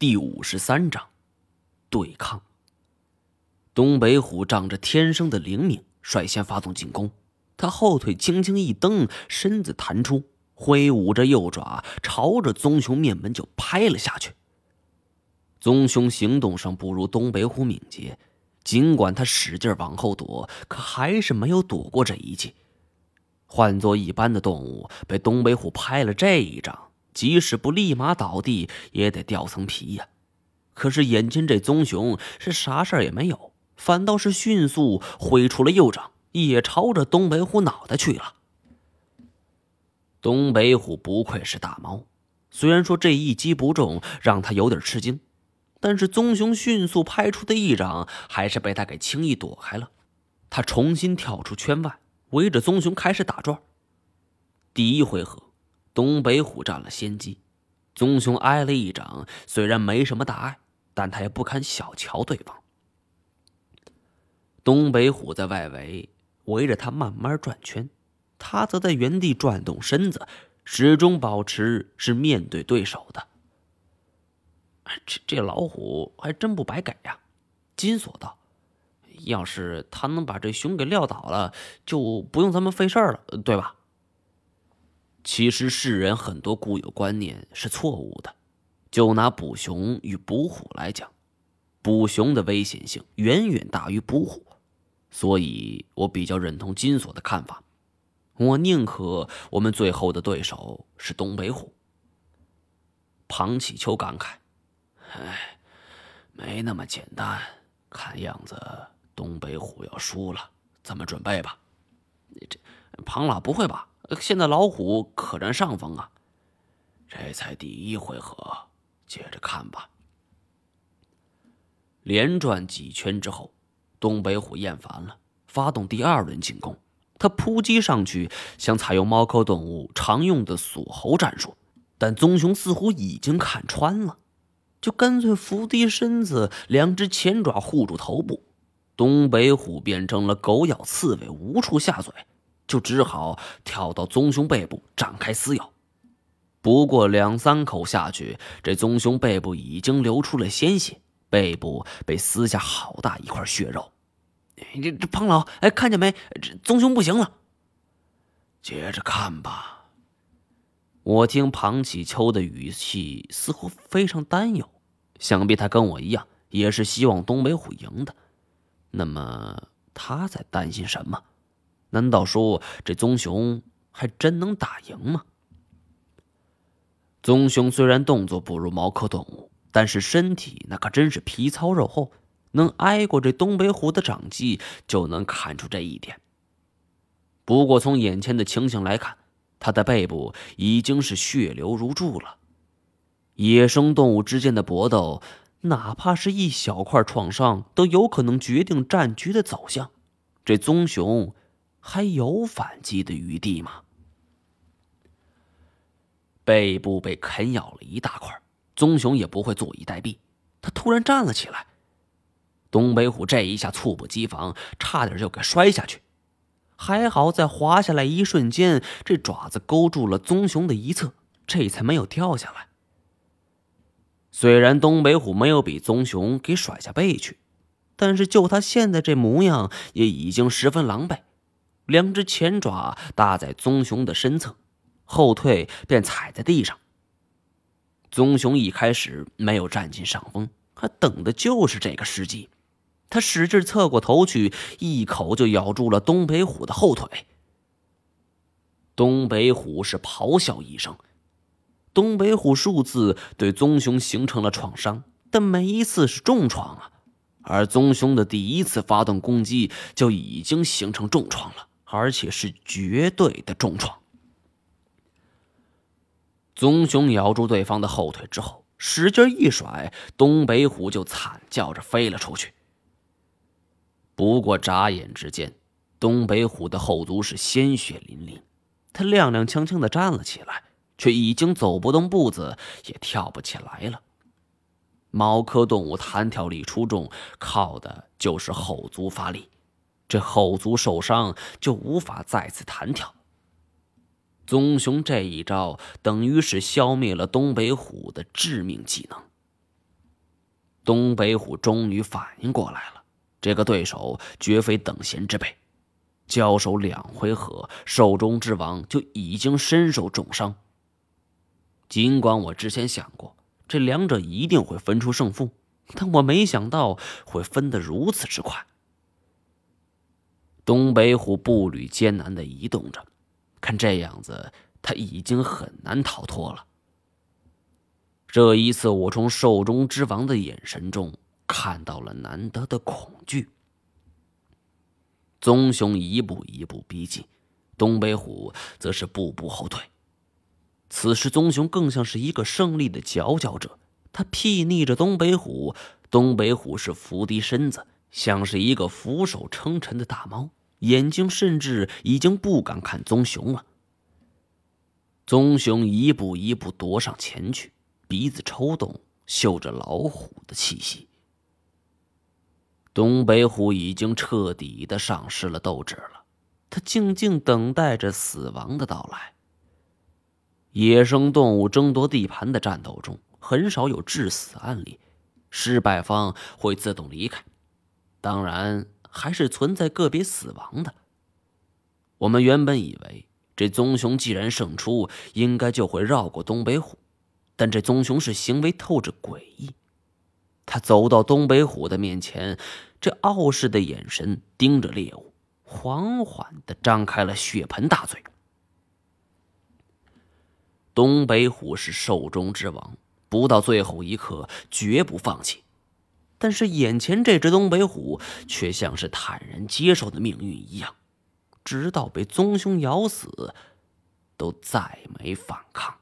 第五十三章，对抗。东北虎仗着天生的灵敏，率先发动进攻。他后腿轻轻一蹬，身子弹出，挥舞着右爪，朝着棕熊面门就拍了下去。棕熊行动上不如东北虎敏捷，尽管他使劲往后躲，可还是没有躲过这一击。换做一般的动物，被东北虎拍了这一掌。即使不立马倒地，也得掉层皮呀。可是眼前这棕熊是啥事儿也没有，反倒是迅速挥出了右掌，也朝着东北虎脑袋去了。东北虎不愧是大猫，虽然说这一击不中，让他有点吃惊，但是棕熊迅速拍出的一掌还是被他给轻易躲开了。他重新跳出圈外，围着棕熊开始打转。第一回合。东北虎占了先机，棕熊挨了一掌，虽然没什么大碍，但他也不堪小瞧对方。东北虎在外围围着他慢慢转圈，他则在原地转动身子，始终保持是面对对手的。这这老虎还真不白给呀！金锁道：“要是他能把这熊给撂倒了，就不用咱们费事儿了，对吧？”其实世人很多固有观念是错误的，就拿捕熊与捕虎来讲，捕熊的危险性远远大于捕虎，所以我比较认同金锁的看法，我宁可我们最后的对手是东北虎。庞启秋感慨：“哎，没那么简单，看样子东北虎要输了，咱们准备吧。”这庞老不会吧？现在老虎可占上风啊！这才第一回合，接着看吧。连转几圈之后，东北虎厌烦了，发动第二轮进攻。他扑击上去，想采用猫科动物常用的锁喉战术，但棕熊似乎已经看穿了，就干脆伏低身子，两只前爪护住头部。东北虎变成了狗咬刺猬，无处下嘴。就只好跳到棕熊背部展开撕咬，不过两三口下去，这棕熊背部已经流出了鲜血，背部被撕下好大一块血肉。这这庞老，哎，看见没？这棕熊不行了。接着看吧。我听庞启秋的语气似乎非常担忧，想必他跟我一样，也是希望东北虎赢的。那么他在担心什么？难道说这棕熊还真能打赢吗？棕熊虽然动作不如毛科动物，但是身体那可真是皮糙肉厚，能挨过这东北虎的掌击，就能看出这一点。不过从眼前的情形来看，它的背部已经是血流如注了。野生动物之间的搏斗，哪怕是一小块创伤，都有可能决定战局的走向。这棕熊。还有反击的余地吗？背部被啃咬了一大块，棕熊也不会坐以待毙。他突然站了起来，东北虎这一下猝不及防，差点就给摔下去。还好在滑下来一瞬间，这爪子勾住了棕熊的一侧，这才没有掉下来。虽然东北虎没有比棕熊给甩下背去，但是就他现在这模样，也已经十分狼狈。两只前爪搭在棕熊的身侧，后退便踩在地上。棕熊一开始没有占尽上风，他等的就是这个时机。他使劲侧过头去，一口就咬住了东北虎的后腿。东北虎是咆哮一声，东北虎数次对棕熊形成了创伤，但每一次是重创啊，而棕熊的第一次发动攻击就已经形成重创了。而且是绝对的重创。棕熊咬住对方的后腿之后，使劲一甩，东北虎就惨叫着飞了出去。不过眨眼之间，东北虎的后足是鲜血淋淋，他踉踉跄跄的站了起来，却已经走不动步子，也跳不起来了。猫科动物弹跳力出众，靠的就是后足发力。这后足受伤就无法再次弹跳。棕熊这一招等于是消灭了东北虎的致命技能。东北虎终于反应过来了，这个对手绝非等闲之辈。交手两回合，兽中之王就已经身受重伤。尽管我之前想过这两者一定会分出胜负，但我没想到会分得如此之快。东北虎步履艰难的移动着，看这样子，他已经很难逃脱了。这一次，我从兽中之王的眼神中看到了难得的恐惧。棕熊一步一步逼近，东北虎则是步步后退。此时，棕熊更像是一个胜利的佼佼者，他睥睨着东北虎。东北虎是伏低身子，像是一个俯首称臣的大猫，眼睛甚至已经不敢看棕熊了。棕熊一步一步踱上前去，鼻子抽动，嗅着老虎的气息。东北虎已经彻底的丧失了斗志了，它静静等待着死亡的到来。野生动物争夺地盘的战斗中，很少有致死案例，失败方会自动离开，当然还是存在个别死亡的。我们原本以为这棕熊既然胜出，应该就会绕过东北虎，但这棕熊是行为透着诡异。他走到东北虎的面前，这傲视的眼神盯着猎物，缓缓的张开了血盆大嘴。东北虎是兽中之王，不到最后一刻绝不放弃。但是眼前这只东北虎却像是坦然接受的命运一样，直到被棕熊咬死，都再没反抗。